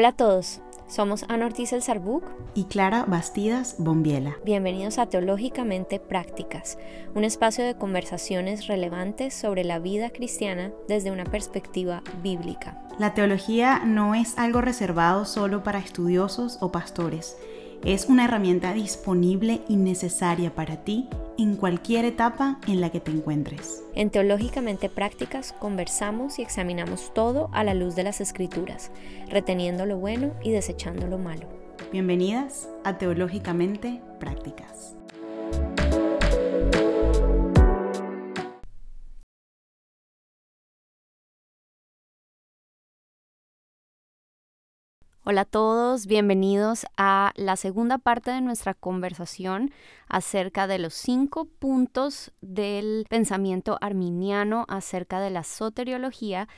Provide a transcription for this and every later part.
Hola a todos, somos Ana Ortiz El Sarbuc y Clara Bastidas Bombiela. Bienvenidos a Teológicamente Prácticas, un espacio de conversaciones relevantes sobre la vida cristiana desde una perspectiva bíblica. La teología no es algo reservado solo para estudiosos o pastores es una herramienta disponible y necesaria para ti en cualquier etapa en la que te encuentres. En Teológicamente Prácticas conversamos y examinamos todo a la luz de las escrituras, reteniendo lo bueno y desechando lo malo. Bienvenidas a Teológicamente Prácticas. Hola a todos, bienvenidos a la segunda parte de nuestra conversación acerca de los cinco puntos del pensamiento arminiano acerca de la soteriología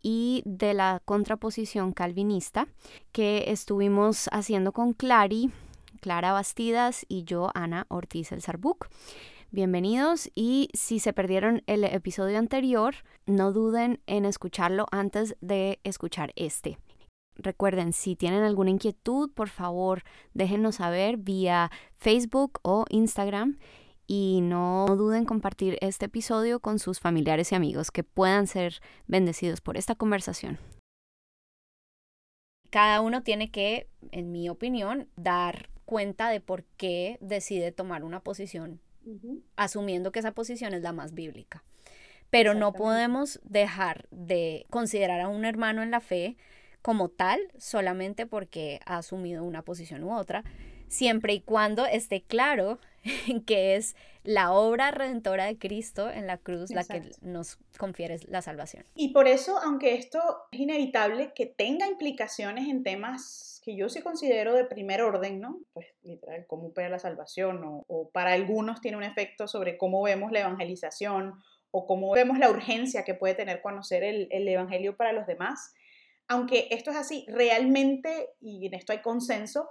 y de la contraposición calvinista que estuvimos haciendo con Clary, Clara Bastidas y yo, Ana Ortiz El Sarbuc. Bienvenidos y si se perdieron el episodio anterior, no duden en escucharlo antes de escuchar este. Recuerden, si tienen alguna inquietud, por favor, déjenos saber vía Facebook o Instagram y no duden en compartir este episodio con sus familiares y amigos que puedan ser bendecidos por esta conversación. Cada uno tiene que, en mi opinión, dar cuenta de por qué decide tomar una posición, asumiendo que esa posición es la más bíblica. Pero no podemos dejar de considerar a un hermano en la fe como tal solamente porque ha asumido una posición u otra, siempre y cuando esté claro que es la obra redentora de Cristo en la cruz la que nos confiere la salvación. Y por eso, aunque esto es inevitable que tenga implicaciones en temas que yo sí considero de primer orden, ¿no? Pues literal, cómo opera la salvación, o, para algunos tiene un efecto sobre cómo vemos la evangelización, o cómo vemos la urgencia que puede tener conocer el, el Evangelio para los demás aunque esto es así, realmente, y en esto hay consenso,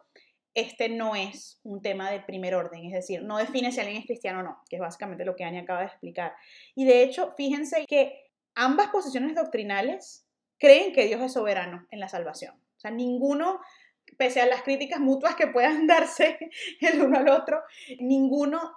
este no es un tema de primer orden, es decir, no define si alguien es cristiano o no, que es básicamente lo que Ani acaba de explicar. Y de hecho, fíjense que ambas posiciones doctrinales creen que Dios es soberano en la salvación. O sea, ninguno, pese a las críticas mutuas que puedan darse el uno al otro, ninguno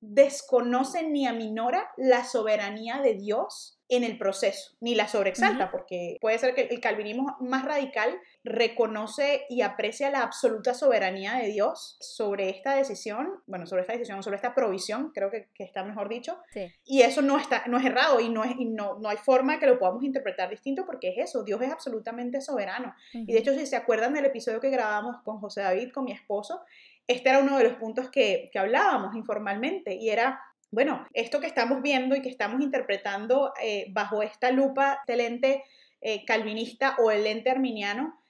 desconoce ni aminora la soberanía de Dios en el proceso, ni la sobreexalta, porque puede ser que el calvinismo más radical reconoce y aprecia la absoluta soberanía de Dios sobre esta decisión, bueno, sobre esta decisión, sobre esta provisión, creo que, está mejor dicho, y eso no, está, no es errado y, no, es, no, no hay forma que lo podamos interpretar distinto porque es eso, Dios es absolutamente soberano. Y de hecho, si se acuerdan del episodio que grabamos con José David, con mi esposo, este era uno de los puntos que, que hablábamos informalmente y era bueno, esto que estamos viendo y que estamos interpretando eh, bajo esta lupa del lente eh, calvinista o el lente arminiano,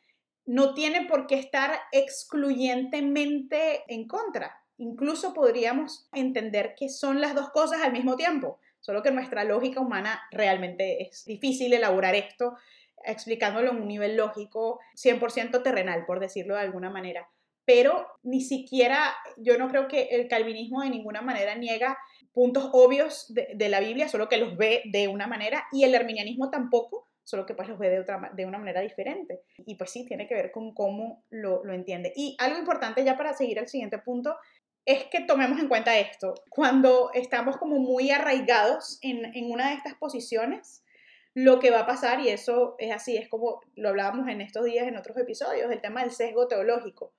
no tiene por qué estar excluyentemente en contra. Incluso podríamos entender que son las dos cosas al mismo tiempo, solo que nuestra lógica humana realmente es difícil elaborar esto explicándolo en un nivel lógico 100% terrenal, por decirlo de alguna manera. Pero ni siquiera, yo no creo que el calvinismo de ninguna manera niega puntos obvios de, la Biblia, solo que los ve de una manera, y el arminianismo tampoco, solo que pues los ve de, otra, de una manera diferente. Y pues sí, tiene que ver con cómo lo, entiende. Y algo importante ya para seguir al siguiente punto, es que tomemos en cuenta esto. Cuando estamos como muy arraigados en, en una de estas posiciones, lo que va a pasar, y eso es así, es como lo hablábamos en estos días en otros episodios, el tema del sesgo teológico.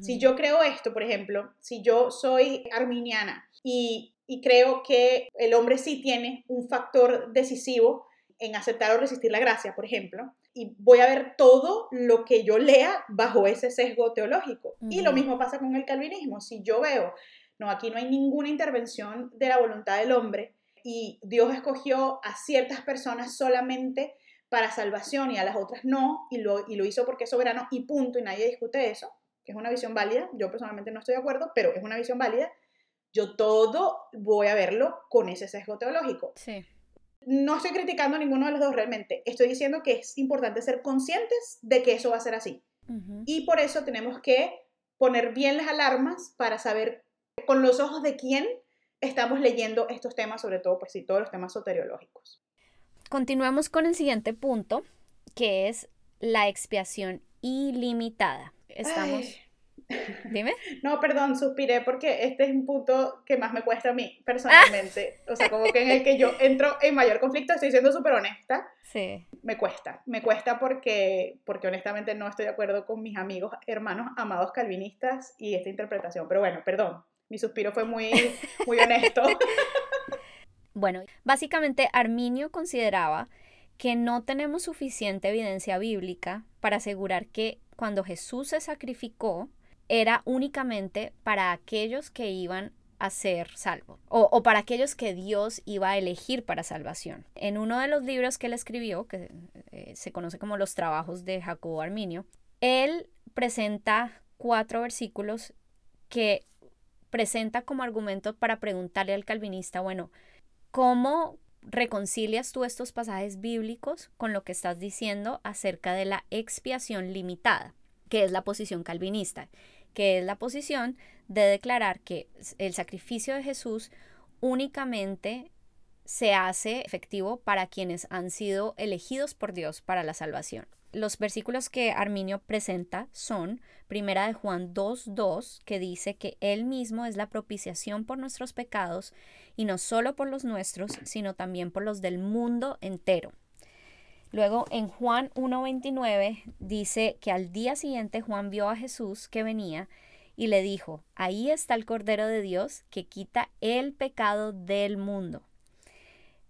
Si yo creo esto, por ejemplo, si yo soy arminiana y y creo que el hombre sí tiene un factor decisivo en aceptar o resistir la gracia, por ejemplo, y voy a ver todo lo que yo lea bajo ese sesgo teológico. Y lo mismo pasa con el calvinismo. Si yo veo, no, aquí no hay ninguna intervención de la voluntad del hombre y Dios escogió a ciertas personas solamente para salvación y a las otras no, y lo, y lo hizo porque es soberano y punto, y nadie discute eso, que es una visión válida. Yo personalmente no estoy de acuerdo, pero es una visión válida yo todo voy a verlo con ese sesgo teológico. Sí. No estoy criticando a ninguno de los dos realmente. Estoy diciendo que es importante ser conscientes de que eso va a ser así. Y por eso tenemos que poner bien las alarmas para saber con los ojos de quién estamos leyendo estos temas, sobre todo, pues sí, todos los temas soteriológicos. Continuamos con el siguiente punto, que es la expiación ilimitada. Estamos... Dime. No, perdón, suspiré porque este es un punto que más me cuesta a mí personalmente. O sea, como que en el que yo entro en mayor conflicto, estoy siendo súper honesta. Sí. Me cuesta, me cuesta porque, porque honestamente no estoy de acuerdo con mis amigos, hermanos, amados calvinistas y esta interpretación. Pero bueno, perdón, mi suspiro fue muy, muy honesto. bueno, básicamente Arminio consideraba que no tenemos suficiente evidencia bíblica para asegurar que cuando Jesús se sacrificó, era únicamente para aquellos que iban a ser salvos o, para aquellos que Dios iba a elegir para salvación. En uno de los libros que él escribió, que eh, se conoce como los trabajos de Jacobo Arminio, él presenta cuatro versículos que presenta como argumento para preguntarle al calvinista, bueno, ¿cómo reconcilias tú estos pasajes bíblicos con lo que estás diciendo acerca de la expiación limitada, que es la posición calvinista? que es la posición de declarar que el sacrificio de Jesús únicamente se hace efectivo para quienes han sido elegidos por Dios para la salvación. Los versículos que Arminio presenta son Primera de Juan 2:2, que dice que él mismo es la propiciación por nuestros pecados y no solo por los nuestros, sino también por los del mundo entero. Luego en Juan 1.29 dice que al día siguiente Juan vio a Jesús que venía y le dijo, ahí está el Cordero de Dios que quita el pecado del mundo.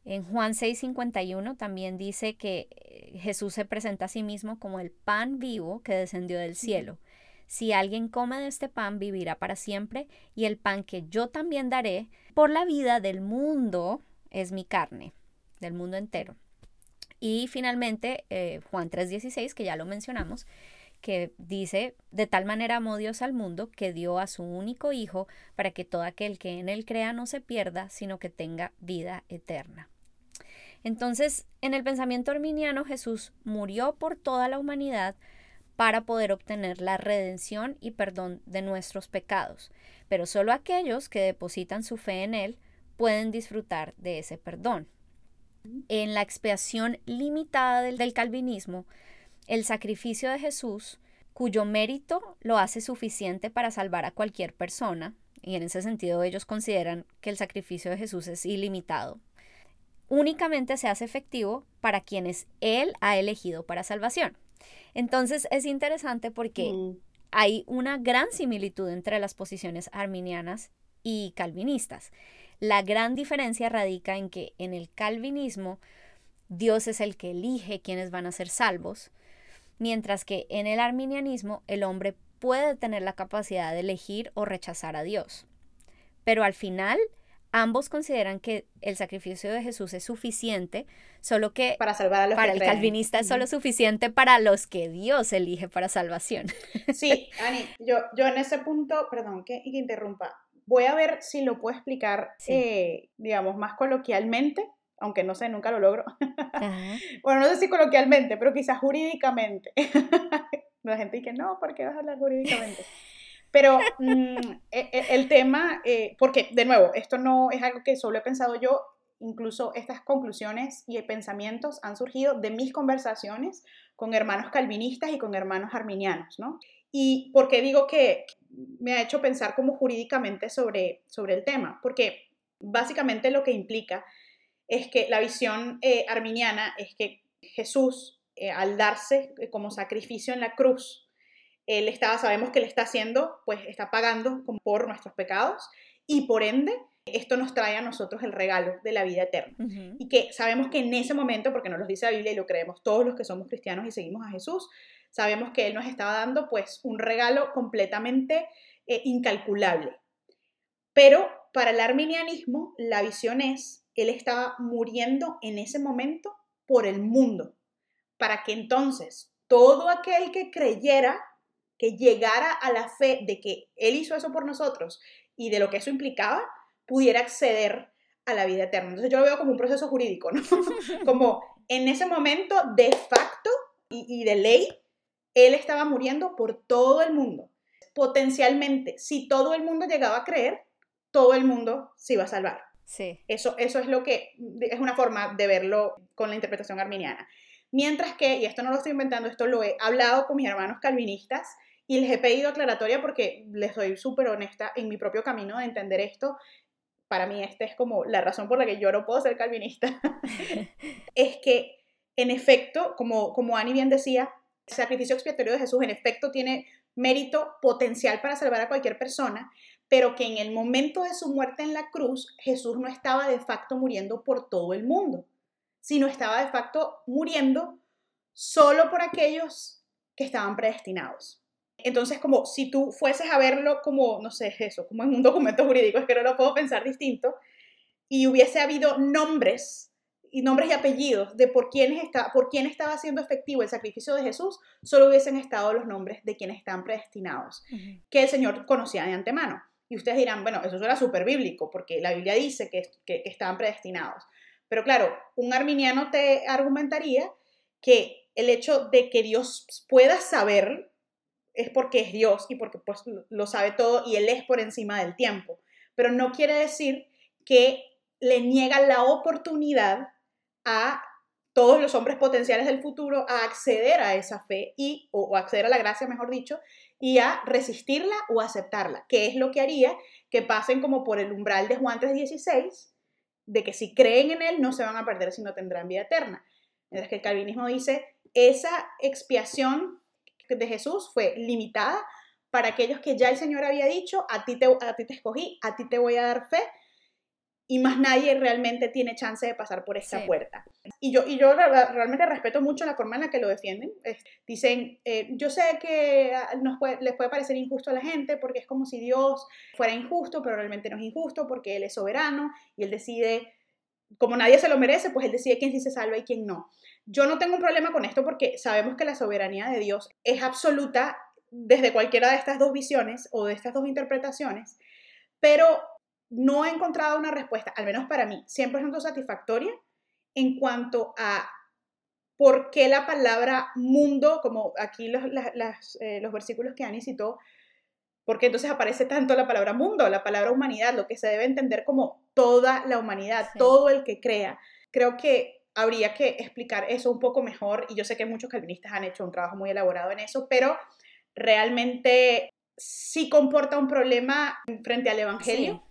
En Juan 6:51 también dice que eh, Jesús se presenta a sí mismo como el pan vivo que descendió del cielo. Si alguien come de este pan, vivirá para siempre, y el pan que yo también daré por la vida del mundo es mi carne, del mundo entero. Y finalmente, eh, Juan 3:16, que ya lo mencionamos, que dice, de tal manera amó Dios al mundo que dio a su único Hijo para que todo aquel que en él crea no se pierda, sino que tenga vida eterna. Entonces, en el pensamiento arminiano, Jesús murió por toda la humanidad para poder obtener la redención y perdón de nuestros pecados, pero solo aquellos que depositan su fe en Él pueden disfrutar de ese perdón. En la expiación limitada del, calvinismo, el sacrificio de Jesús, cuyo mérito lo hace suficiente para salvar a cualquier persona, y en ese sentido ellos consideran que el sacrificio de Jesús es ilimitado, únicamente se hace efectivo para quienes Él ha elegido para salvación. Entonces es interesante porque mm. hay una gran similitud entre las posiciones arminianas y calvinistas. La gran diferencia radica en que en el calvinismo Dios es el que elige quienes van a ser salvos, mientras que en el arminianismo el hombre puede tener la capacidad de elegir o rechazar a Dios. Pero al final ambos consideran que el sacrificio de Jesús es suficiente, solo que para salvar a los para el calvinista es solo suficiente para los que Dios elige para salvación. Sí, Ani, yo, yo en ese punto, perdón que, que interrumpa, Voy a ver si lo puedo explicar, eh, digamos, más coloquialmente, aunque no sé, nunca lo logro. bueno, no sé si coloquialmente, pero quizás jurídicamente. La gente dice, no, ¿por qué vas a hablar jurídicamente? Pero mm, e, e, el tema, eh, porque de nuevo, esto no es algo que solo he pensado yo, incluso estas conclusiones y pensamientos han surgido de mis conversaciones con hermanos calvinistas y con hermanos arminianos, ¿no? Y por qué digo que me ha hecho pensar como jurídicamente sobre, sobre el tema, porque básicamente lo que implica es que la visión eh, arminiana es que Jesús, eh, al darse eh, como sacrificio en la cruz, él estaba, sabemos que él está haciendo, pues está pagando por nuestros pecados y por ende esto nos trae a nosotros el regalo de la vida eterna. Y que sabemos que en ese momento, porque nos lo dice la Biblia y lo creemos todos los que somos cristianos y seguimos a Jesús, sabemos que Él nos estaba dando pues un regalo completamente eh, incalculable. Pero para el arminianismo la visión es, Él estaba muriendo en ese momento por el mundo, para que entonces todo aquel que creyera, que llegara a la fe de que Él hizo eso por nosotros y de lo que eso implicaba, pudiera acceder a la vida eterna. Entonces yo lo veo como un proceso jurídico, ¿no? como en ese momento de facto y de ley, él estaba muriendo por todo el mundo. Potencialmente, si todo el mundo llegaba a creer, todo el mundo se iba a salvar. Sí. Eso, eso es lo que es una forma de verlo con la interpretación arminiana. Mientras que, y esto no lo estoy inventando, esto lo he hablado con mis hermanos calvinistas y les he pedido aclaratoria porque les soy súper honesta en mi propio camino de entender esto. Para mí esta es como la razón por la que yo no puedo ser calvinista. es que, en efecto, como, como Ani bien decía, el sacrificio expiatorio de Jesús en efecto tiene mérito potencial para salvar a cualquier persona, pero que en el momento de su muerte en la cruz, Jesús no estaba de facto muriendo por todo el mundo, sino estaba de facto muriendo solo por aquellos que estaban predestinados. Entonces, como si tú fueses a verlo como, no sé, eso, como en un documento jurídico, es que no lo puedo pensar distinto, y hubiese habido nombres y nombres y apellidos de por quién, está, por quién estaba siendo efectivo el sacrificio de Jesús, solo hubiesen estado los nombres de quienes están predestinados, que el Señor conocía de antemano. Y ustedes dirán, bueno, eso suena súper bíblico, porque la Biblia dice que, que, estaban predestinados. Pero claro, un arminiano te argumentaría que el hecho de que Dios pueda saber es porque es Dios y porque pues lo sabe todo y Él es por encima del tiempo. Pero no quiere decir que le niega la oportunidad a todos los hombres potenciales del futuro a acceder a esa fe y, o, acceder a la gracia, mejor dicho, y a resistirla o aceptarla, que es lo que haría que pasen como por el umbral de Juan 3.16, de que si creen en Él no se van a perder, sino tendrán vida eterna. Mientras que el calvinismo dice, esa expiación de Jesús fue limitada para aquellos que ya el Señor había dicho, a ti te, a ti te escogí, a ti te voy a dar fe, y más nadie realmente tiene chance de pasar por esta puerta. Y yo, y yo realmente respeto mucho la forma en la que lo defienden. dicen, eh, yo sé que nos les puede parecer injusto a la gente porque es como si Dios fuera injusto, pero realmente no es injusto porque Él es soberano y Él decide, como nadie se lo merece, pues Él decide quién sí se salva y quién no. Yo no tengo un problema con esto porque sabemos que la soberanía de Dios es absoluta desde cualquiera de estas dos visiones o de estas dos interpretaciones, pero no he encontrado una respuesta, al menos para mí, 100% satisfactoria en cuanto a por qué la palabra mundo, como aquí los, eh, los versículos que Ani citó, porque entonces aparece tanto la palabra mundo, la palabra humanidad, lo que se debe entender como toda la humanidad, todo el que crea. Creo que habría que explicar eso un poco mejor y yo sé que muchos calvinistas han hecho un trabajo muy elaborado en eso, pero realmente sí comporta un problema frente al Evangelio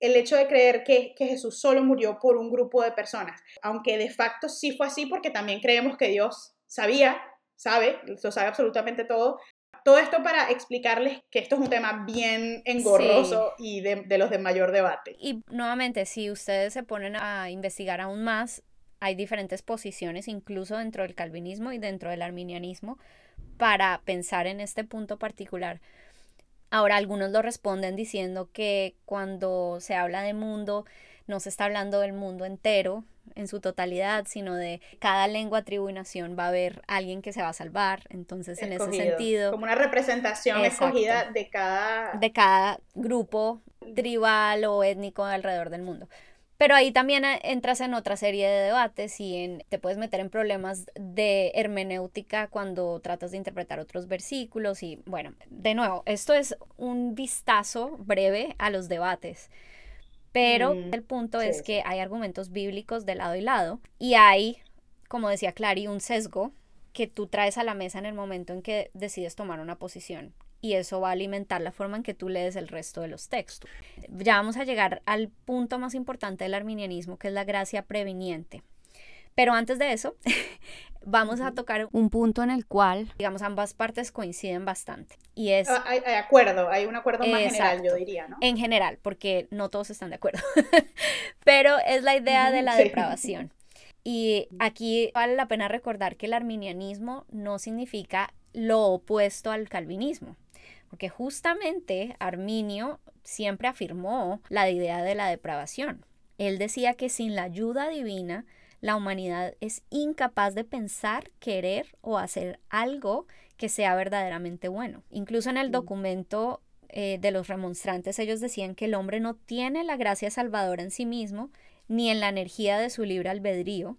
el hecho de creer que, Jesús solo murió por un grupo de personas, aunque de facto sí fue así porque también creemos que Dios sabía, sabe, lo sabe absolutamente todo. Todo esto para explicarles que esto es un tema bien engorroso y de, de los de mayor debate. Y nuevamente, si ustedes se ponen a investigar aún más, hay diferentes posiciones, incluso dentro del calvinismo y dentro del arminianismo, para pensar en este punto particular. Ahora algunos lo responden diciendo que cuando se habla de mundo, no se está hablando del mundo entero en su totalidad, sino de cada lengua, tribu y nación va a haber alguien que se va a salvar. Entonces, en ese sentido... Como una representación escogida de cada... De cada grupo tribal o étnico alrededor del mundo. Pero ahí también eh, entras en otra serie de debates y en, te puedes meter en problemas de hermenéutica cuando tratas de interpretar otros versículos y bueno, de nuevo, esto es un vistazo breve a los debates. Pero mm, el punto es que hay argumentos bíblicos de lado y lado y hay, como decía Clary, un sesgo que tú traes a la mesa en el momento en que decides tomar una posición y eso va a alimentar la forma en que tú lees el resto de los textos. Ya vamos a llegar al punto más importante del arminianismo, que es la gracia previniente. Pero antes de eso, vamos a tocar un punto en el cual, digamos, ambas partes coinciden bastante. Y es... Ah, hay, acuerdo, hay un acuerdo más general, yo diría, ¿no? En general, porque no todos están de acuerdo. Pero es la idea de la depravación. Y aquí vale la pena recordar que el arminianismo no significa lo opuesto al calvinismo porque justamente Arminio siempre afirmó la idea de la depravación. Él decía que sin la ayuda divina, la humanidad es incapaz de pensar, querer o hacer algo que sea verdaderamente bueno. Incluso en el mm. documento eh, de los remonstrantes ellos decían que el hombre no tiene la gracia salvadora en sí mismo, ni en la energía de su libre albedrío,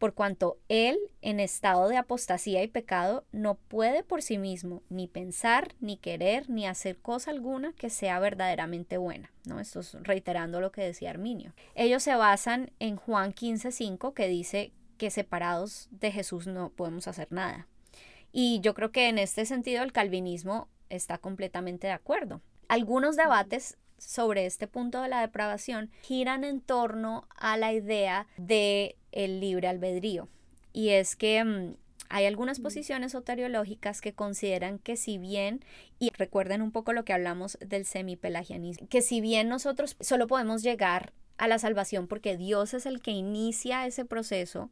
por cuanto él, en estado de apostasía y pecado, no puede por sí mismo ni pensar, ni querer, ni hacer cosa alguna que sea verdaderamente buena. ¿no? Esto es reiterando lo que decía Arminio. Ellos se basan en Juan 15.5 que dice que separados de Jesús no podemos hacer nada. Y yo creo que en este sentido el calvinismo está completamente de acuerdo. Algunos debates sobre este punto de la depravación giran en torno a la idea de el libre albedrío. Y es que mm, hay algunas posiciones soteriológicas que consideran que si bien, y recuerden un poco lo que hablamos del semipelagianismo, que si bien nosotros solo podemos llegar a la salvación porque Dios es el que inicia ese proceso,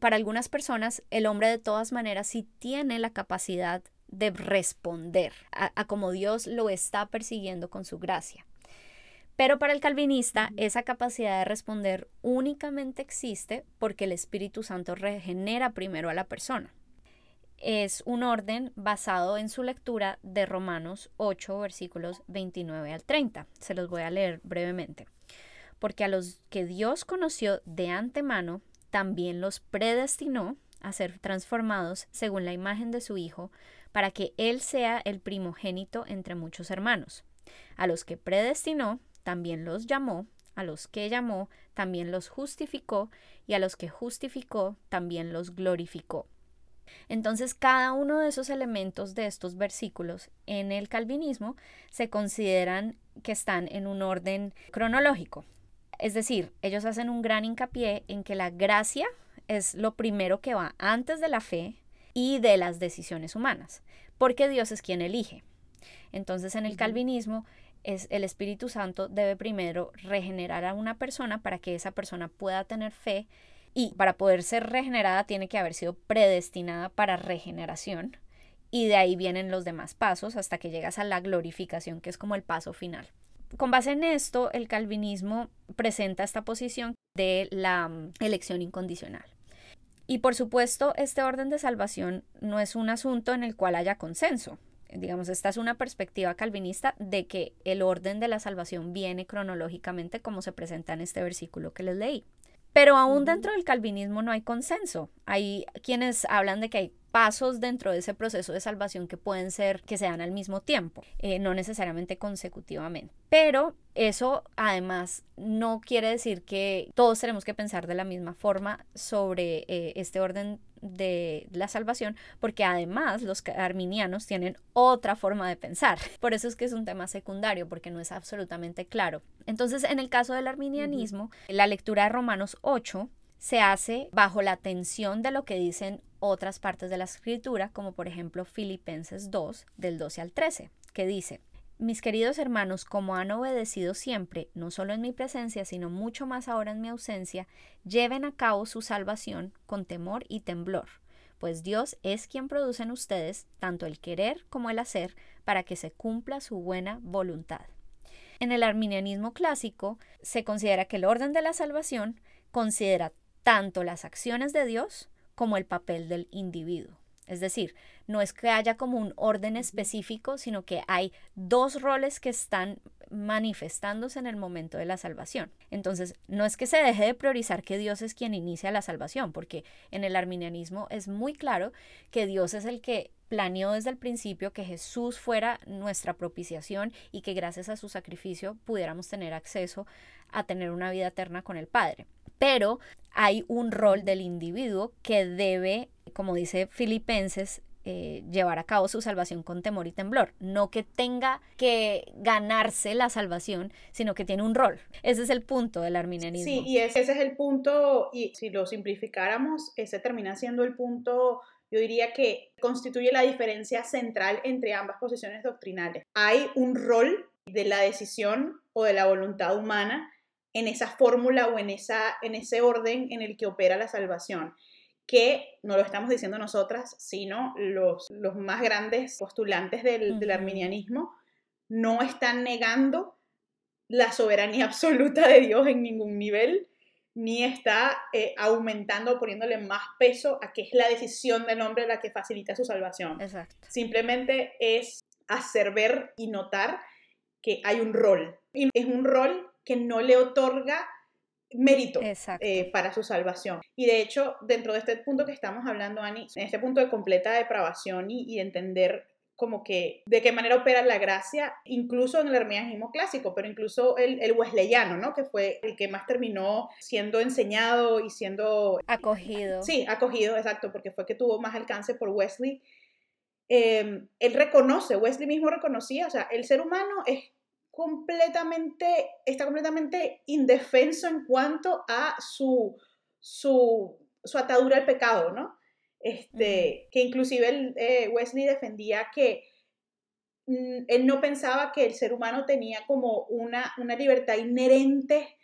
para algunas personas el hombre de todas maneras sí tiene la capacidad de responder a, como Dios lo está persiguiendo con su gracia. Pero para el calvinista esa capacidad de responder únicamente existe porque el Espíritu Santo regenera primero a la persona. Es un orden basado en su lectura de Romanos 8, versículos 29 al 30. Se los voy a leer brevemente. Porque a los que Dios conoció de antemano, también los predestinó a ser transformados según la imagen de su Hijo, para que Él sea el primogénito entre muchos hermanos. A los que predestinó, también los llamó, a los que llamó, también los justificó, y a los que justificó, también los glorificó. Entonces, cada uno de esos elementos de estos versículos en el calvinismo se consideran que están en un orden cronológico. Es decir, ellos hacen un gran hincapié en que la gracia es lo primero que va antes de la fe y de las decisiones humanas, porque Dios es quien elige. Entonces, en el calvinismo, es el Espíritu Santo debe primero regenerar a una persona para que esa persona pueda tener fe y para poder ser regenerada tiene que haber sido predestinada para regeneración y de ahí vienen los demás pasos hasta que llegas a la glorificación que es como el paso final. Con base en esto, el calvinismo presenta esta posición de la mm, elección incondicional. Y por supuesto, este orden de salvación no es un asunto en el cual haya consenso. Digamos, esta es una perspectiva calvinista de que el orden de la salvación viene cronológicamente como se presenta en este versículo que les leí. Pero aún dentro del calvinismo no hay consenso. Hay quienes hablan de que hay pasos dentro de ese proceso de salvación que pueden ser que sean al mismo tiempo, eh, no necesariamente consecutivamente. Pero eso además no quiere decir que todos tenemos que pensar de la misma forma sobre eh, este orden de la salvación, porque además los arminianos tienen otra forma de pensar. Por eso es que es un tema secundario, porque no es absolutamente claro. Entonces, en el caso del arminianismo, la lectura de Romanos 8 se hace bajo la tensión de lo que dicen otras partes de la escritura, como por ejemplo Filipenses 2, del 12 al 13, que dice, mis queridos hermanos, como han obedecido siempre, no solo en mi presencia, sino mucho más ahora en mi ausencia, lleven a cabo su salvación con temor y temblor, pues Dios es quien produce en ustedes tanto el querer como el hacer para que se cumpla su buena voluntad. En el arminianismo clásico se considera que el orden de la salvación considera tanto las acciones de Dios como el papel del individuo. Es decir, no es que haya como un orden específico, sino que hay dos roles que están manifestándose en el momento de la salvación. Entonces, no es que se deje de priorizar que Dios es quien inicia la salvación, porque en el arminianismo es muy claro que Dios es el que planeó desde el principio que Jesús fuera nuestra propiciación y que gracias a su sacrificio pudiéramos tener acceso a tener una vida eterna con el Padre. Pero hay un rol del individuo que debe, como dice Filipenses, eh, llevar a cabo su salvación con temor y temblor. No que tenga que ganarse la salvación, sino que tiene un rol. Ese es el punto del arminianismo. Sí, y ese, es el punto, y si lo simplificáramos, ese termina siendo el punto yo diría que constituye la diferencia central entre ambas posiciones doctrinales. Hay un rol de la decisión o de la voluntad humana en esa fórmula o en, esa, en ese orden en el que opera la salvación que no lo estamos diciendo nosotras, sino los, los más grandes postulantes del, arminianismo, no están negando la soberanía absoluta de Dios en ningún nivel, ni está eh, aumentando o poniéndole más peso a que es la decisión del hombre la que facilita su salvación. Simplemente es hacer ver y notar que hay un rol. Y es un rol que no le otorga mérito eh, para su salvación. Y de hecho, dentro de este punto que estamos hablando, Ani, en este punto de completa depravación y, entender como que de qué manera opera la gracia, incluso en el arminianismo clásico, pero incluso el, el, wesleyano, ¿no? Que fue el que más terminó siendo enseñado y siendo... Acogido. Sí, acogido, exacto, porque fue que tuvo más alcance por Wesley. Em, él reconoce, Wesley mismo reconocía, o sea, el ser humano es completamente, está completamente indefenso en cuanto a su, su, su atadura al pecado, ¿no? Este, que inclusive eh, Wesley defendía que mm, él no pensaba que el ser humano tenía como una, una libertad inherente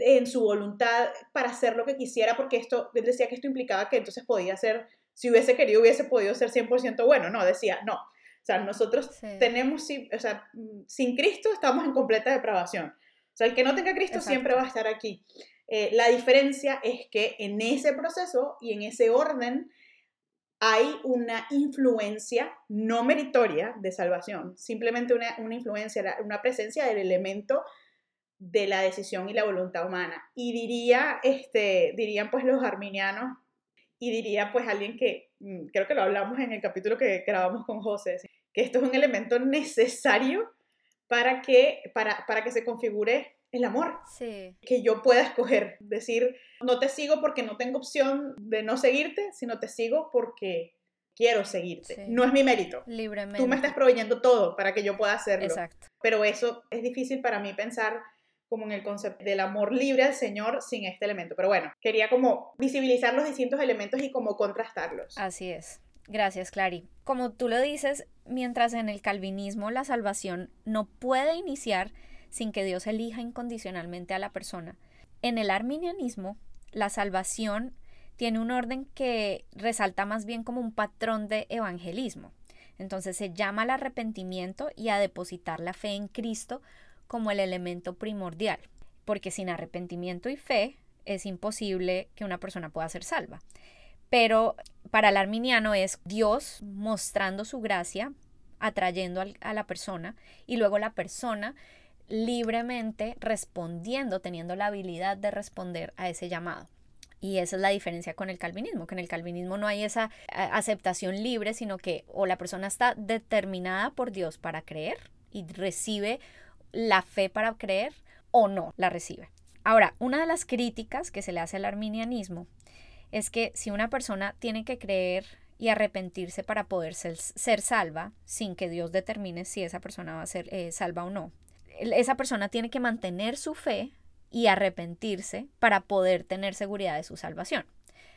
en su voluntad para hacer lo que quisiera, porque esto, él decía que esto implicaba que entonces podía ser, si hubiese querido, hubiese podido ser 100% bueno, no, decía, no, sea, nosotros tenemos, o sea, sin Cristo estamos en completa depravación. O sea, el que no tenga Cristo siempre va a estar aquí. Eh, la diferencia es que en ese proceso y en ese orden hay una influencia no meritoria de salvación, simplemente una, influencia, una presencia del elemento de la decisión y la voluntad humana. Y diría, este, dirían pues los arminianos, y diría pues alguien que, mm, creo que lo hablamos en el capítulo que grabamos con José, que esto es un elemento necesario para que, para, para que se configure el amor. Sí. Que yo pueda escoger, decir, no te sigo porque no tengo opción de no seguirte, sino te sigo porque quiero seguirte. No es mi mérito. Libremente. Tú me estás proveyendo todo para que yo pueda hacerlo. Exacto. Pero eso es difícil para mí pensar como en el concepto del amor libre al Señor sin este elemento. Pero bueno, quería como visibilizar los distintos elementos y como contrastarlos. Así es. Gracias, Clary. Como tú lo dices, mientras en el calvinismo la salvación no puede iniciar sin que Dios elija incondicionalmente a la persona. En el arminianismo, la salvación tiene un orden que resalta más bien como un patrón de evangelismo. Entonces se llama al arrepentimiento y a depositar la fe en Cristo como el elemento primordial, porque sin arrepentimiento y fe es imposible que una persona pueda ser salva. Pero para el arminiano es Dios mostrando su gracia, atrayendo a la persona, y luego la persona libremente respondiendo, teniendo la habilidad de responder a ese llamado. Y esa es la diferencia con el calvinismo, que en el calvinismo no hay esa aceptación libre, sino que o la persona está determinada por Dios para creer y recibe la fe para creer o no la recibe. Ahora, una de las críticas que se le hace al arminianismo es que si una persona tiene que creer y arrepentirse para poder ser, salva, sin que Dios determine si esa persona va a ser eh, salva o no, esa persona tiene que mantener su fe y arrepentirse para poder tener seguridad de su salvación.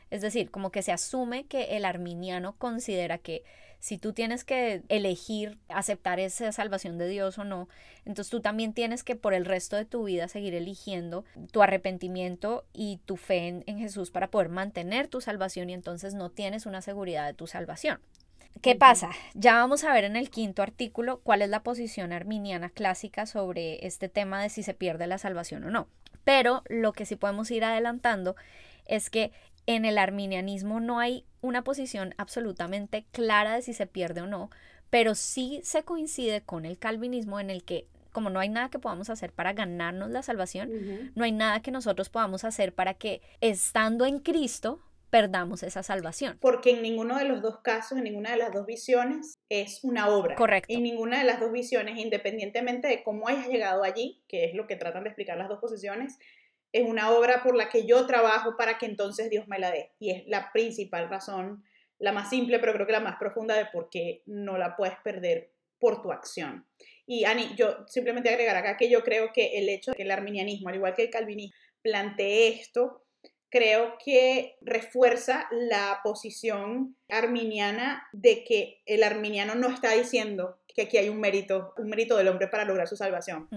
Es decir, como que se asume que el arminiano considera que si tú tienes que elegir aceptar esa salvación de Dios o no, entonces tú también tienes que por el resto de tu vida seguir eligiendo tu arrepentimiento y tu fe en, en Jesús para poder mantener tu salvación y entonces no tienes una seguridad de tu salvación. ¿Qué pasa? Ya vamos a ver en el quinto artículo cuál es la posición arminiana clásica sobre este tema de si se pierde la salvación o no. Pero lo que sí podemos ir adelantando es que en el arminianismo no hay una posición absolutamente clara de si se pierde o no, pero sí se coincide con el calvinismo en el que como no hay nada que podamos hacer para ganarnos la salvación, no hay nada que nosotros podamos hacer para que estando en Cristo perdamos esa salvación. Porque en ninguno de los dos casos, en ninguna de las dos visiones, es una obra. Correcto. En ninguna de las dos visiones, independientemente de cómo hayas llegado allí, que es lo que tratan de explicar las dos posiciones, es una obra por la que yo trabajo para que entonces Dios me la dé. Y es la principal razón, la más simple, pero creo que la más profunda de por qué no la puedes perder por tu acción. Y Ani, yo simplemente agregar acá que yo creo que el hecho de que el arminianismo, al igual que el calvinismo, plantee esto, creo que refuerza la posición arminiana de que el arminiano no está diciendo que aquí hay un mérito, un mérito del hombre para lograr su salvación.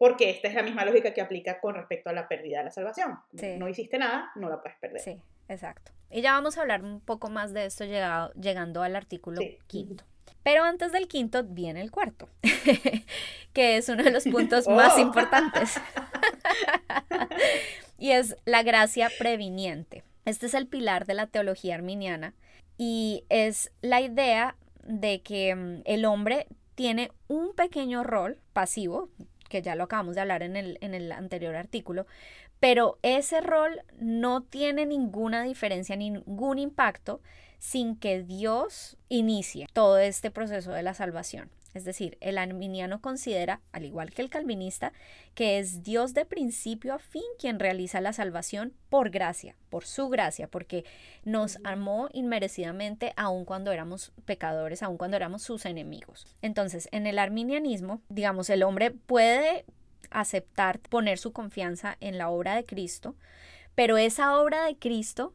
Porque esta es la misma lógica que aplica con respecto a la pérdida de la salvación. No hiciste nada, no la puedes perder. Sí, exacto. Y ya vamos a hablar un poco más de esto llegado, llegando al artículo quinto. Pero antes del quinto viene el cuarto, que es uno de los puntos más oh. importantes. y es la gracia previniente. Este es el pilar de la teología arminiana y es la idea de que mm, el hombre tiene un pequeño rol pasivo, que ya lo acabamos de hablar en el, en el anterior artículo, Pero ese rol no tiene ninguna diferencia, ningún impacto sin que Dios inicie todo este proceso de la salvación. Es decir, el arminiano considera, al igual que el calvinista, que es Dios de principio a fin quien realiza la salvación por gracia, por su gracia, porque nos amó inmerecidamente aun cuando éramos pecadores, aun cuando éramos sus enemigos. Entonces, en el arminianismo, digamos, el hombre puede aceptar, poner su confianza en la obra de Cristo, pero esa obra de Cristo,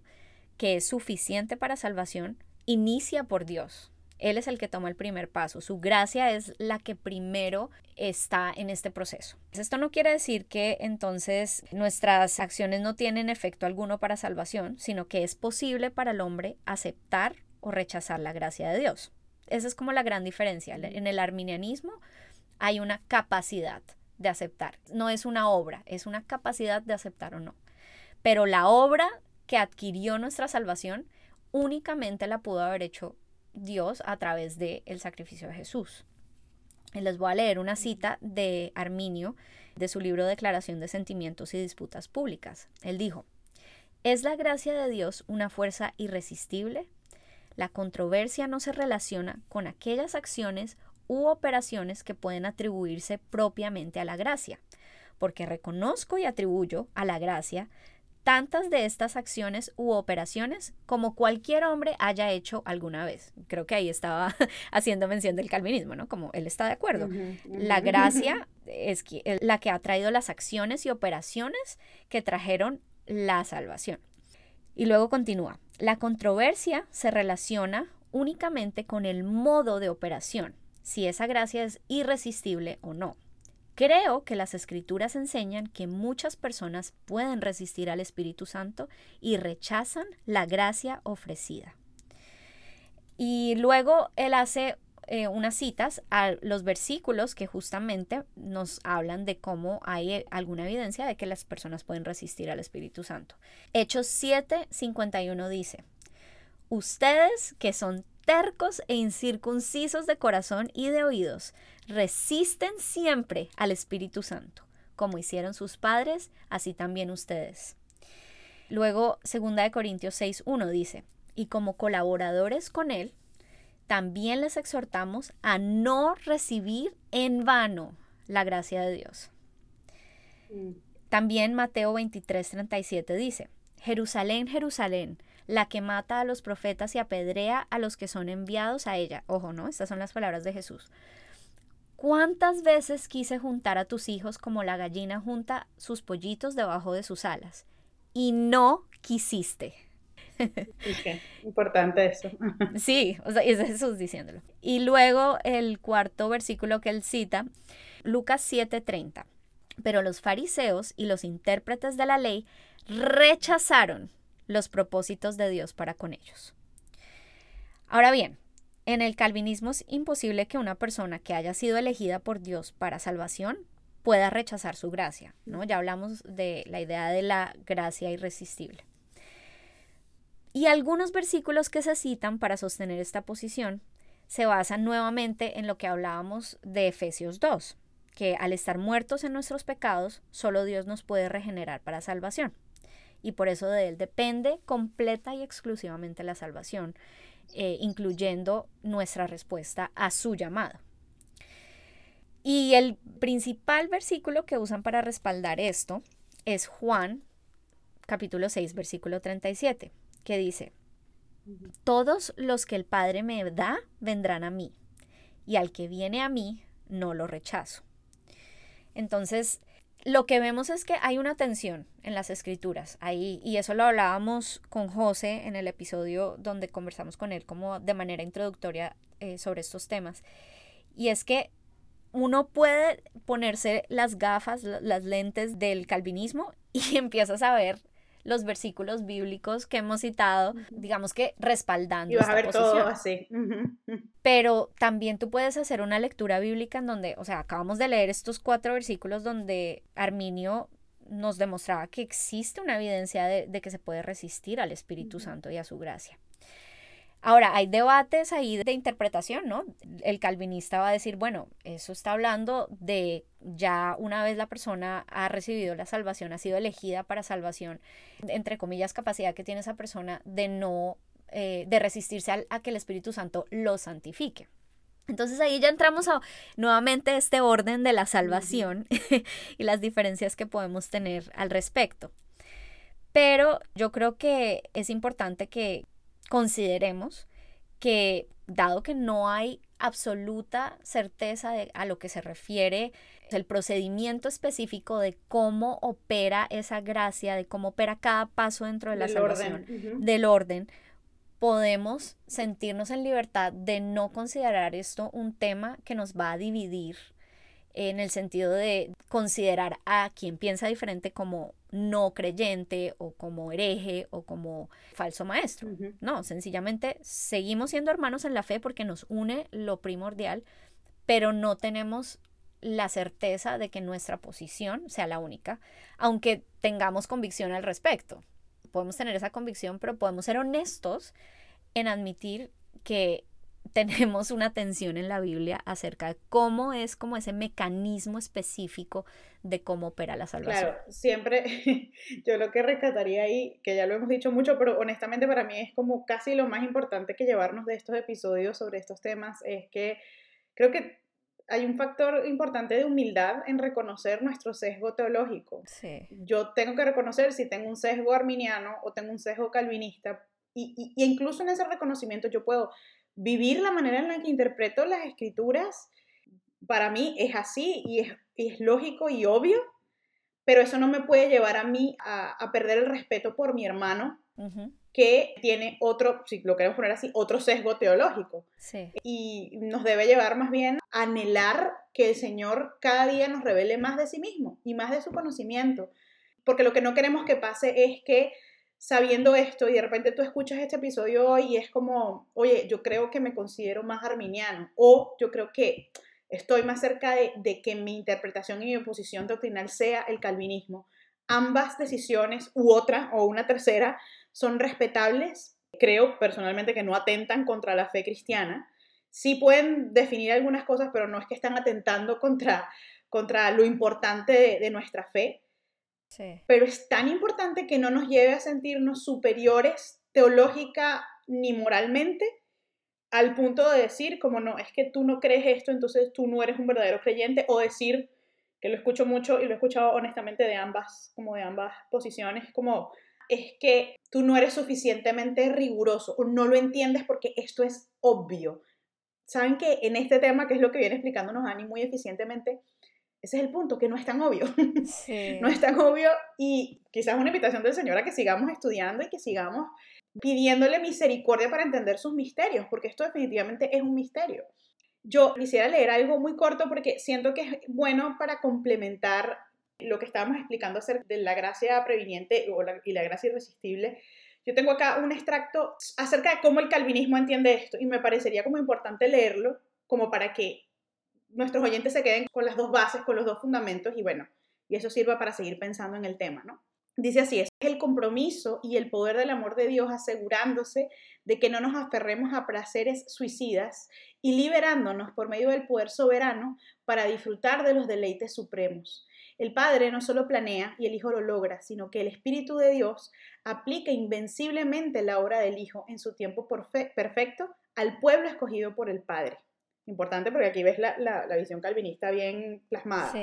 que es suficiente para salvación, inicia por Dios. Él es el que toma el primer paso. Su gracia es la que primero está en este proceso. Esto no quiere decir que entonces nuestras acciones no tienen efecto alguno para salvación, sino que es posible para el hombre aceptar o rechazar la gracia de Dios. Esa es como la gran diferencia. En el arminianismo hay una capacidad de aceptar. No es una obra, es una capacidad de aceptar o no. Pero la obra que adquirió nuestra salvación únicamente la pudo haber hecho Dios a través del el sacrificio de Jesús. Les voy a leer una cita de Arminio de su libro Declaración de Sentimientos y Disputas Públicas. Él dijo, ¿es la gracia de Dios una fuerza irresistible? La controversia no se relaciona con aquellas acciones u operaciones que pueden atribuirse propiamente a la gracia, porque reconozco y atribuyo a la gracia tantas de estas acciones u operaciones como cualquier hombre haya hecho alguna vez. Creo que ahí estaba haciendo mención del calvinismo, ¿no? Como él está de acuerdo. La gracia es la que ha traído las acciones y operaciones que trajeron la salvación. Y luego continúa. La controversia se relaciona únicamente con el modo de operación, si esa gracia es irresistible o no. Creo que las escrituras enseñan que muchas personas pueden resistir al Espíritu Santo y rechazan la gracia ofrecida. Y luego él hace eh, unas citas a los versículos que justamente nos hablan de cómo hay eh, alguna evidencia de que las personas pueden resistir al Espíritu Santo. Hechos 7, 51 dice, Ustedes que son tercos e incircuncisos de corazón y de oídos, resisten siempre al Espíritu Santo, como hicieron sus padres, así también ustedes. Luego, 2 Corintios 6.1 dice, y como colaboradores con Él, también les exhortamos a no recibir en vano la gracia de Dios. Mm. También Mateo 23.37 dice, Jerusalén, Jerusalén, la que mata a los profetas y apedrea a los que son enviados a ella. Ojo, ¿no? Estas son las palabras de Jesús. ¿Cuántas veces quise juntar a tus hijos como la gallina junta sus pollitos debajo de sus alas? Y no quisiste. Okay. Importante eso. sí, o sea, es Jesús diciéndolo. Y luego el cuarto versículo que él cita, Lucas 7:30. Pero los fariseos y los intérpretes de la ley rechazaron los propósitos de Dios para con ellos. Ahora bien, en el calvinismo es imposible que una persona que haya sido elegida por Dios para salvación pueda rechazar su gracia, ¿no? Ya hablamos de la idea de la gracia irresistible. Y algunos versículos que se citan para sostener esta posición se basan nuevamente en lo que hablábamos de Efesios 2, que al estar muertos en nuestros pecados, solo Dios nos puede regenerar para salvación y por eso de Él depende completa y exclusivamente la salvación, eh, incluyendo nuestra respuesta a su llamado. Y el principal versículo que usan para respaldar esto es Juan capítulo 6 versículo 37, que dice, Todos los que el Padre me da vendrán a mí, y al que viene a mí no lo rechazo. Entonces, lo que vemos es que hay una tensión en las escrituras ahí y eso lo hablábamos con José en el episodio donde conversamos con él como de manera introductoria eh, sobre estos temas. Y es que uno puede ponerse las gafas, las lentes del calvinismo y empiezas a ver los versículos bíblicos que hemos citado, digamos que respaldando. Y vas a ver todo así. Pero también tú puedes hacer una lectura bíblica en donde, o sea, acabamos de leer estos cuatro versículos donde Arminio nos demostraba que existe una evidencia de, que se puede resistir al Espíritu Santo y a su gracia. Ahora, hay debates ahí de interpretación, ¿no? El calvinista va a decir, bueno, eso está hablando de ya una vez la persona ha recibido la salvación, ha sido elegida para salvación, entre comillas, capacidad que tiene esa persona de no, eh, de resistirse a, a que el Espíritu Santo lo santifique. Entonces ahí ya entramos a nuevamente este orden de la salvación y las diferencias que podemos tener al respecto. Pero yo creo que es importante que consideremos que dado que no hay absoluta certeza de a lo que se refiere el procedimiento específico de cómo opera esa gracia, de cómo opera cada paso dentro de la salvación, del orden, podemos sentirnos en libertad de no considerar esto un tema que nos va a dividir en el sentido de considerar a quien piensa diferente como no creyente o como hereje o como falso maestro. No, sencillamente seguimos siendo hermanos en la fe porque nos une lo primordial, pero no tenemos la certeza de que nuestra posición sea la única, aunque tengamos convicción al respecto. Podemos tener esa convicción, pero podemos ser honestos en admitir que tenemos una tensión en la Biblia acerca de cómo es como ese mecanismo específico de cómo opera la salvación. Claro, siempre yo lo que rescataría ahí, que ya lo hemos dicho mucho, pero honestamente para mí es como casi lo más importante que llevarnos de estos episodios sobre estos temas, es que creo que hay un factor importante de humildad en reconocer nuestro sesgo teológico. Sí. Yo tengo que reconocer si tengo un sesgo arminiano o tengo un sesgo calvinista, y, y, y incluso en ese reconocimiento yo puedo vivir la manera en la que interpreto las escrituras, para mí es así y es, es lógico y obvio, pero eso no me puede llevar a mí a, a perder el respeto por mi hermano, que tiene otro, si lo queremos poner así, otro sesgo teológico. Sí. Y nos debe llevar más bien a anhelar que el Señor cada día nos revele más de sí mismo y más de su conocimiento. Porque lo que no queremos que pase es que sabiendo esto y de repente tú escuchas este episodio y es como, oye, yo creo que me considero más arminiano o yo creo que estoy más cerca de, que mi interpretación y mi oposición doctrinal sea el calvinismo. Ambas decisiones u otra o una tercera son respetables. Creo personalmente que no atentan contra la fe cristiana. Sí pueden definir algunas cosas, pero no es que están atentando contra, contra lo importante de nuestra fe. Pero es tan importante que no nos lleve a sentirnos superiores teológica ni moralmente al punto de decir como no, es que tú no crees esto, entonces tú no eres un verdadero creyente o decir que lo escucho mucho y lo he escuchado honestamente de ambas, como de ambas posiciones, como es que tú no eres suficientemente riguroso o no lo entiendes porque esto es obvio. Saben que en este tema, que es lo que viene explicándonos Ani muy eficientemente, ese es el punto, que no es tan obvio. no es tan obvio y quizás una invitación del Señor a que sigamos estudiando y que sigamos pidiéndole misericordia para entender sus misterios, porque esto definitivamente es un misterio. Yo quisiera leer algo muy corto porque siento que es bueno para complementar lo que estábamos explicando acerca de la gracia previniente y la gracia irresistible. Yo tengo acá un extracto acerca de cómo el calvinismo entiende esto y me parecería como importante leerlo como para que nuestros oyentes se queden con las dos bases, con los dos fundamentos y bueno, y eso sirva para seguir pensando en el tema, ¿no? Dice así, es el compromiso y el poder del amor de Dios asegurándose de que no nos aferremos a placeres suicidas y liberándonos por medio del poder soberano para disfrutar de los deleites supremos. El Padre no solo planea y el Hijo lo logra, sino que el Espíritu de Dios aplica invenciblemente la obra del Hijo en su tiempo perfecto al pueblo escogido por el Padre. Importante porque aquí ves la, la, visión calvinista bien plasmada.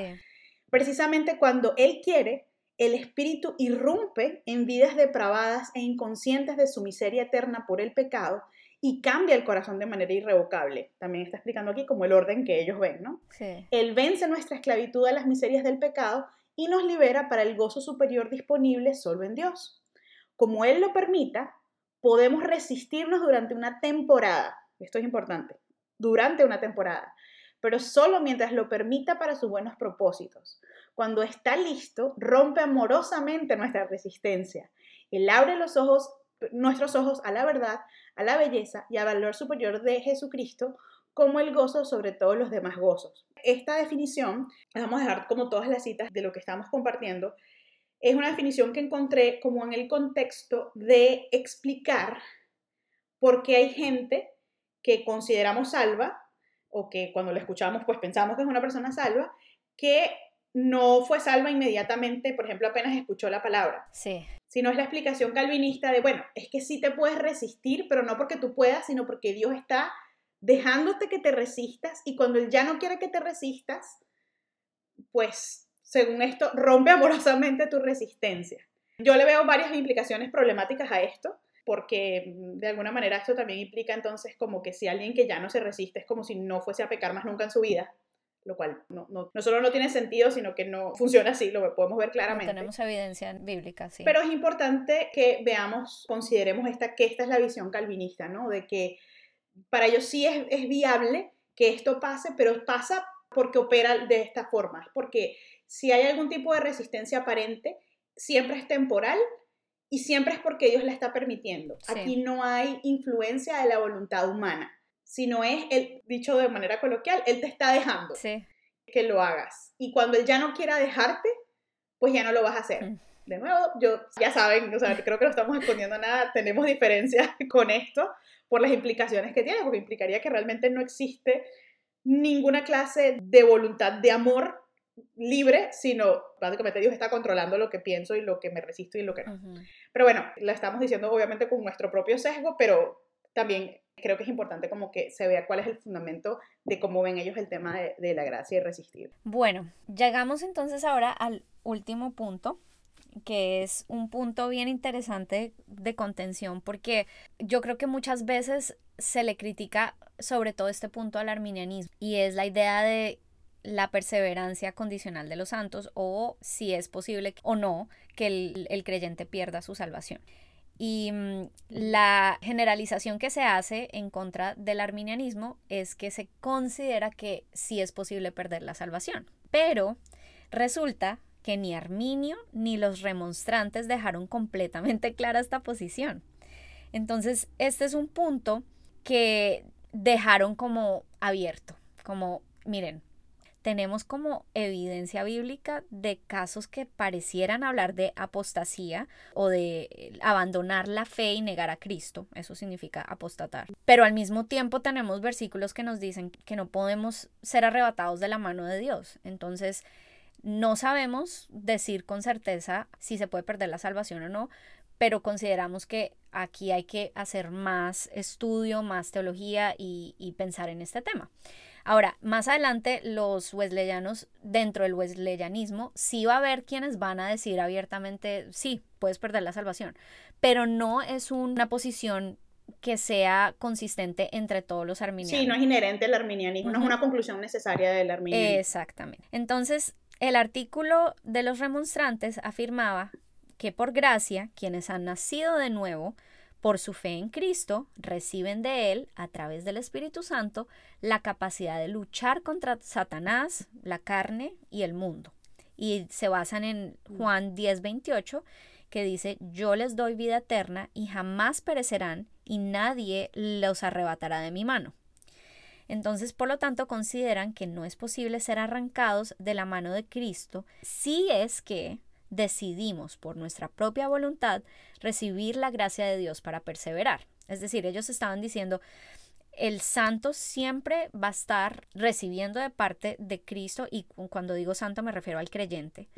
Precisamente cuando Él quiere, el espíritu irrumpe en vidas depravadas e inconscientes de su miseria eterna por el pecado y cambia el corazón de manera irrevocable. También está explicando aquí como el orden que ellos ven, ¿no? Sí. Él vence nuestra esclavitud a las miserias del pecado y nos libera para el gozo superior disponible solo en Dios. Como Él lo permita, podemos resistirnos durante una temporada. Esto es importante durante una temporada, pero solo mientras lo permita para sus buenos propósitos. Cuando está listo, rompe amorosamente nuestra resistencia. Él abre los ojos, nuestros ojos a la verdad, a la belleza y al valor superior de Jesucristo como el gozo sobre todos los demás gozos. Esta definición, vamos a dejar como todas las citas de lo que estamos compartiendo, es una definición que encontré como en el contexto de explicar porque hay gente que consideramos salva o que cuando la escuchamos pues pensamos que es una persona salva, que no fue salva inmediatamente, por ejemplo, apenas escuchó la palabra. Sí. Sino es la explicación calvinista de, bueno, es que sí te puedes resistir, pero no porque tú puedas, sino porque Dios está dejándote que te resistas y cuando Él ya no quiere que te resistas, pues, según esto, rompe amorosamente tu resistencia. Yo le veo varias implicaciones problemáticas a esto, porque mm, de alguna manera esto también implica entonces como que si alguien que ya no se resiste es como si no fuese a pecar más nunca en su vida, lo cual no, no, no solo no tiene sentido, sino que no funciona así, lo podemos ver claramente. No tenemos evidencia bíblica, sí. Pero es importante que veamos, consideremos esta, que esta es la visión calvinista, ¿no? De que para ellos sí es, es viable que esto pase, pero pasa porque opera de esta forma, porque si hay algún tipo de resistencia aparente, siempre es temporal y siempre es porque Dios la está permitiendo. Aquí no hay influencia de la voluntad humana, sino es, el, dicho de manera coloquial, Él te está dejando que lo hagas. Y cuando Él ya no quiera dejarte, pues ya no lo vas a hacer. Mm. De nuevo, yo, ya saben, o sea, creo que no estamos escondiendo nada, tenemos diferencias con esto por las implicaciones que tiene, porque implicaría que realmente no existe ninguna clase de voluntad de amor libre, sino básicamente Dios está controlando lo que pienso y lo que me resisto y lo que no. Pero bueno, lo estamos diciendo obviamente con nuestro propio sesgo, pero también creo que es importante como que se vea cuál es el fundamento de cómo ven ellos el tema de, de la gracia y resistir. Bueno, llegamos entonces ahora al último punto, que es un punto bien interesante de contención, porque yo creo que muchas veces se le critica sobre todo este punto al arminianismo, y es la idea de la perseverancia condicional de los santos o si es posible o no que el, creyente pierda su salvación. Y mm, la generalización que se hace en contra del arminianismo es que se considera que sí es posible perder la salvación. Pero resulta que ni Arminio ni los remonstrantes dejaron completamente clara esta posición. Entonces, este es un punto que dejaron como abierto, como, miren, tenemos como evidencia bíblica de casos que parecieran hablar de apostasía o de eh, abandonar la fe y negar a Cristo. Eso significa apostatar. Pero al mismo tiempo tenemos versículos que nos dicen que no podemos ser arrebatados de la mano de Dios. Entonces, no sabemos decir con certeza si se puede perder la salvación o no, pero consideramos que aquí hay que hacer más estudio, más teología y, y pensar en este tema. Ahora, más adelante los wesleyanos, dentro del wesleyanismo, sí va a haber quienes van a decir abiertamente, sí, puedes perder la salvación, pero no es una posición que sea consistente entre todos los arminianos. Sí, no es inherente al arminianismo, no es una conclusión necesaria del arminianismo. Exactamente. Entonces, el artículo de los remonstrantes afirmaba que por gracia, quienes han nacido de nuevo, por su fe en Cristo, reciben de Él, a través del Espíritu Santo, la capacidad de luchar contra Satanás, la carne y el mundo. Y se basan en Juan 10:28, que dice, yo les doy vida eterna y jamás perecerán y nadie los arrebatará de mi mano. Entonces, por lo tanto, consideran que no es posible ser arrancados de la mano de Cristo si es que decidimos por nuestra propia voluntad recibir la gracia de Dios para perseverar. Es decir, ellos estaban diciendo, el santo siempre va a estar recibiendo de parte de Cristo, y cuando digo santo me refiero al creyente,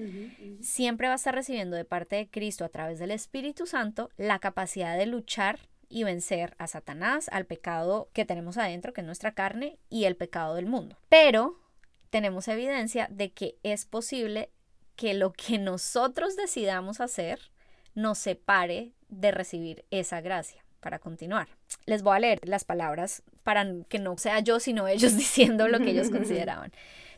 siempre va a estar recibiendo de parte de Cristo a través del Espíritu Santo la capacidad de luchar y vencer a Satanás, al pecado que tenemos adentro, que es nuestra carne, y el pecado del mundo. Pero tenemos evidencia de que es posible que lo que nosotros decidamos hacer nos separe de recibir esa gracia para continuar. Les voy a leer las palabras para que no sea yo, sino ellos diciendo lo que ellos consideraban.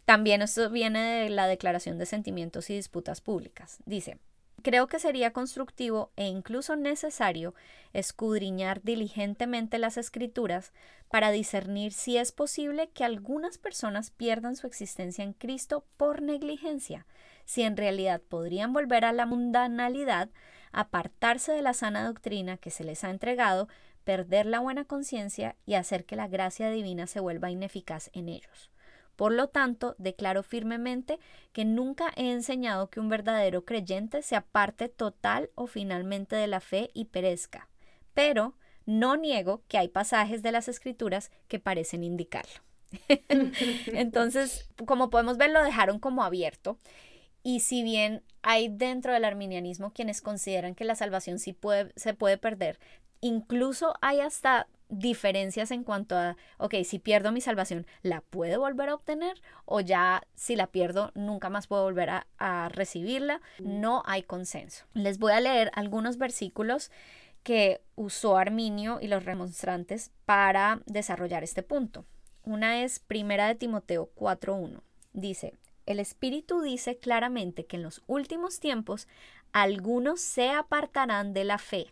También esto viene de la Declaración de Sentimientos y Disputas Públicas. Dice, Creo que sería constructivo e incluso necesario escudriñar diligentemente las escrituras para discernir si es posible que algunas personas pierdan su existencia en Cristo por negligencia, si en realidad podrían volver a la mundanalidad, apartarse de la sana doctrina que se les ha entregado, perder la buena conciencia y hacer que la gracia divina se vuelva ineficaz en ellos. Por lo tanto, declaro firmemente que nunca he enseñado que un verdadero creyente se aparte total o finalmente de la fe y perezca, pero no niego que hay pasajes de las escrituras que parecen indicarlo. Entonces, como podemos ver, lo dejaron como abierto. Y si bien hay dentro del arminianismo quienes consideran que la salvación sí puede, se puede perder, incluso hay hasta diferencias en cuanto a, ok, si pierdo mi salvación, ¿la puedo volver a obtener? O ya si la pierdo, nunca más puedo volver a, a recibirla. No hay consenso. Les voy a leer algunos versículos que usó Arminio y los remonstrantes para desarrollar este punto. Una es Primera de Timoteo 4.1. Dice, el Espíritu dice claramente que en los últimos tiempos algunos se apartarán de la fe,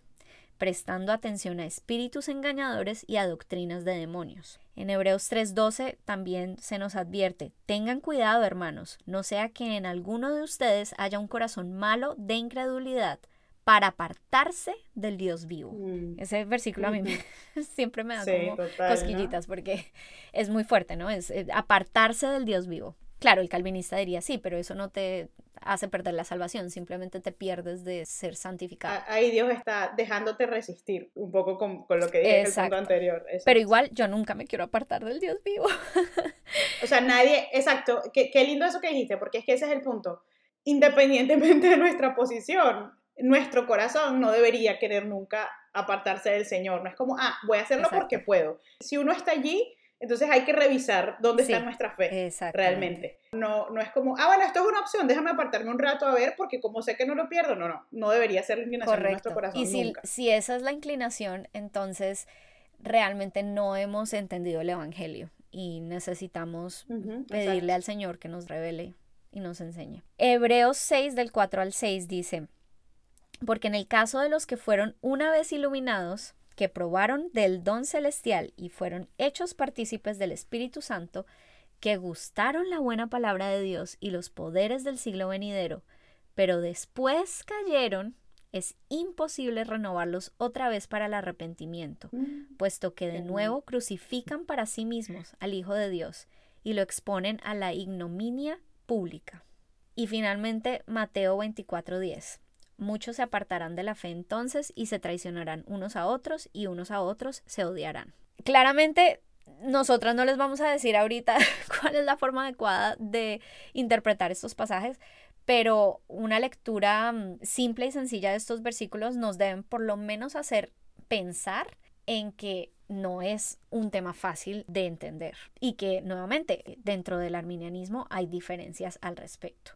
prestando atención a espíritus engañadores y a doctrinas de demonios. En Hebreos 3:12 también se nos advierte, tengan cuidado hermanos, no sea que en alguno de ustedes haya un corazón malo de incredulidad para apartarse del Dios vivo. Mm. Ese versículo a mí siempre me da como cosquillitas porque es muy fuerte, ¿no? Es, apartarse del Dios vivo. Claro, el calvinista diría sí, pero eso no te hace perder la salvación, simplemente te pierdes de ser santificado. Ahí Dios está dejándote resistir un poco con, lo que dije en el punto anterior. Pero igual yo nunca me quiero apartar del Dios vivo. o sea, nadie, exacto, qué, qué lindo eso que dijiste, porque es que ese es el punto. Independientemente de nuestra posición, nuestro corazón no debería querer nunca apartarse del Señor. No es como, ah, voy a hacerlo porque puedo. Si uno está allí, entonces hay que revisar dónde está nuestra fe realmente. No, no es como, ah, bueno, esto es una opción, déjame apartarme un rato a ver porque como sé que no lo pierdo, no, no, no debería ser la inclinación de nuestro corazón. Y si, si esa es la inclinación, entonces realmente no hemos entendido el Evangelio y necesitamos pedirle al Señor que nos revele y nos enseñe. Hebreos 6 del 4 al 6 dice, porque en el caso de los que fueron una vez iluminados, que probaron del don celestial y fueron hechos partícipes del Espíritu Santo, que gustaron la buena palabra de Dios y los poderes del siglo venidero, pero después cayeron, es imposible renovarlos otra vez para el arrepentimiento, mm. puesto que de nuevo crucifican para sí mismos al Hijo de Dios y lo exponen a la ignominia pública. Y finalmente Mateo 24:10. Muchos se apartarán de la fe entonces y se traicionarán unos a otros y unos a otros se odiarán. Claramente, nosotras no les vamos a decir ahorita cuál es la forma adecuada de interpretar estos pasajes, pero una lectura mm, simple y sencilla de estos versículos nos deben por lo menos hacer pensar en que no es un tema fácil de entender y que nuevamente dentro del arminianismo hay diferencias al respecto.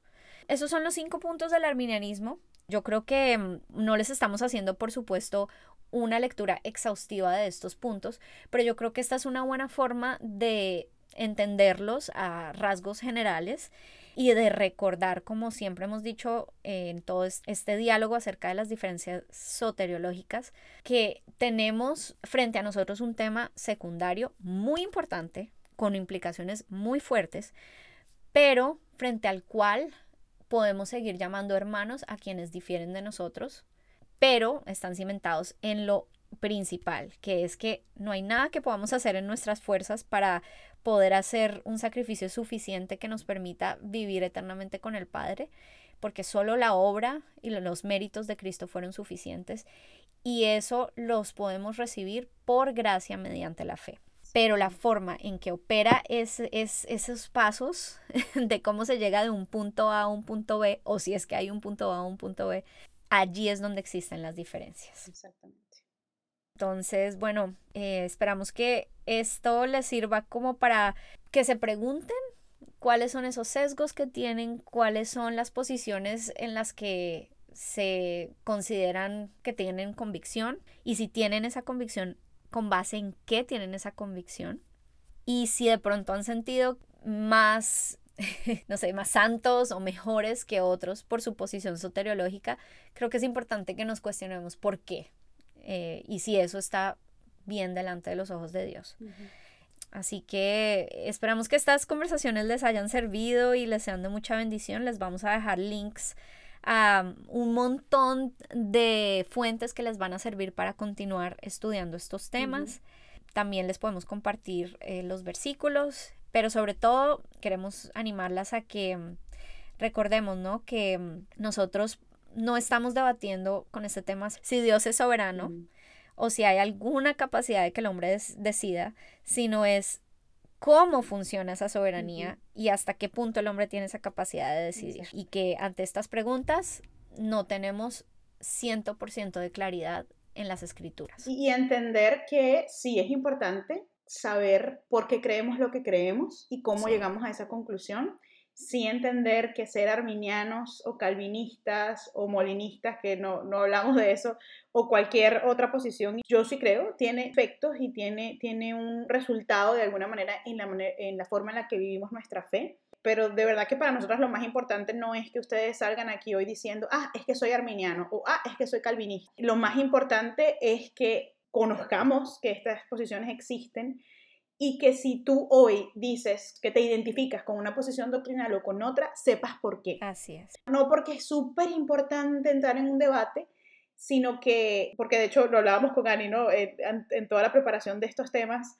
Esos son los cinco puntos del arminianismo. Yo creo que mm, no les estamos haciendo, por supuesto, una lectura exhaustiva de estos puntos, pero yo creo que esta es una buena forma de entenderlos a rasgos generales y de recordar, como siempre hemos dicho en todo este diálogo acerca de las diferencias soteriológicas, que tenemos frente a nosotros un tema secundario muy importante, con implicaciones muy fuertes, pero frente al cual podemos seguir llamando hermanos a quienes difieren de nosotros, pero están cimentados en lo principal, que es que no hay nada que podamos hacer en nuestras fuerzas para poder hacer un sacrificio suficiente que nos permita vivir eternamente con el Padre, porque solo la obra y los méritos de Cristo fueron suficientes y eso los podemos recibir por gracia mediante la fe pero la forma en que opera es, es, esos pasos de cómo se llega de un punto A a un punto B, o si es que hay un punto A a un punto B, allí es donde existen las diferencias. Exactamente. Entonces, bueno, eh, esperamos que esto les sirva como para que se pregunten cuáles son esos sesgos que tienen, cuáles son las posiciones en las que se consideran que tienen convicción y si tienen esa convicción con base en qué tienen esa convicción y si de pronto han sentido más, no sé, más santos o mejores que otros por su posición soteriológica, creo que es importante que nos cuestionemos por qué eh, y si eso está bien delante de los ojos de Dios. Así que esperamos que estas conversaciones les hayan servido y les sean de mucha bendición. Les vamos a dejar links a un montón de fuentes que les van a servir para continuar estudiando estos temas. También les podemos compartir eh, los versículos, pero sobre todo queremos animarlas a que mm, recordemos, ¿no? Que mm, nosotros no estamos debatiendo con este tema si Dios es soberano o si hay alguna capacidad de que el hombre decida, sino es cómo funciona esa soberanía y hasta qué punto el hombre tiene esa capacidad de decidir. Y que ante estas preguntas no tenemos 100% de claridad en las escrituras. Y entender que sí es importante saber por qué creemos lo que creemos y cómo llegamos a esa conclusión, sí entender que ser arminianos o calvinistas o molinistas, que no, no hablamos de eso, o cualquier otra posición, yo sí creo, tiene efectos y tiene, tiene un resultado de alguna manera en la, en la forma en la que vivimos nuestra fe. Pero de verdad que para nosotros lo más importante no es que ustedes salgan aquí hoy diciendo, ah, es que soy arminiano o ah, es que soy calvinista. Lo más importante es que conozcamos que estas posiciones existen y que si tú hoy dices que te identificas con una posición doctrinal o con otra, sepas por qué. Así es. No porque es súper importante entrar en un debate, sino que, porque de hecho lo hablábamos con Ani, ¿no? En, en toda la preparación de estos temas,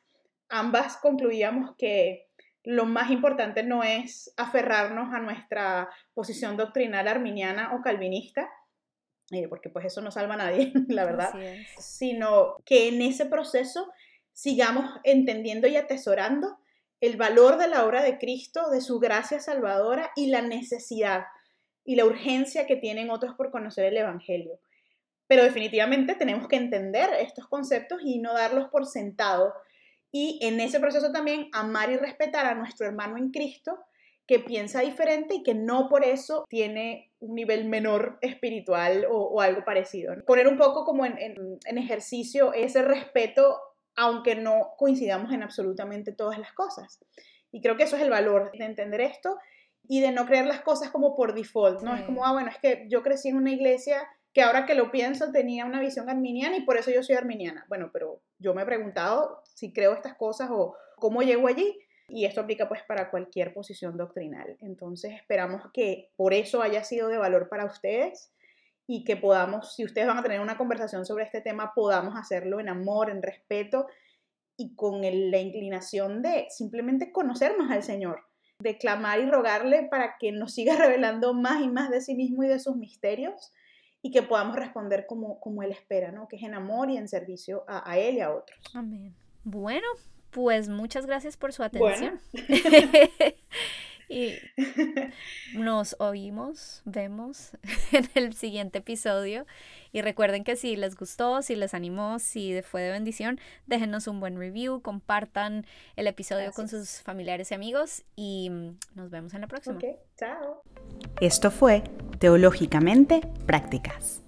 ambas concluíamos que lo más importante no es aferrarnos a nuestra posición doctrinal arminiana o calvinista, eh, porque pues eso no salva a nadie, la verdad, sino que en ese proceso sigamos entendiendo y atesorando el valor de la obra de Cristo, de su gracia salvadora y la necesidad y la urgencia que tienen otros por conocer el Evangelio. Pero definitivamente tenemos que entender estos conceptos y no darlos por sentado. Y en ese proceso también amar y respetar a nuestro hermano en Cristo que piensa diferente y que no por eso tiene un nivel menor espiritual o, algo parecido. Poner un poco como en, en ejercicio ese respeto aunque no coincidamos en absolutamente todas las cosas. Y creo que eso es el valor de entender esto y de no creer las cosas como por default, ¿no? Es como, ah, bueno, es que yo crecí en una iglesia que ahora que lo pienso tenía una visión arminiana y por eso yo soy arminiana. Bueno, pero yo me he preguntado si creo estas cosas o cómo llego allí y esto aplica pues para cualquier posición doctrinal. Entonces esperamos que por eso haya sido de valor para ustedes y que podamos, si ustedes van a tener una conversación sobre este tema, podamos hacerlo en amor, en respeto y con la inclinación de simplemente conocernos al Señor, de clamar y rogarle para que nos siga revelando más y más de sí mismo y de sus misterios y que podamos responder como, como Él espera, ¿no? Que es en amor y en servicio a, Él y a otros. Amén. Bueno, pues muchas gracias por su atención. Y nos oímos, vemos en el siguiente episodio. Y recuerden que si les gustó, si les animó, si fue de bendición, déjenos un buen review, compartan el episodio con sus familiares y amigos y nos vemos en la próxima. chao. Esto fue Teológicamente Prácticas.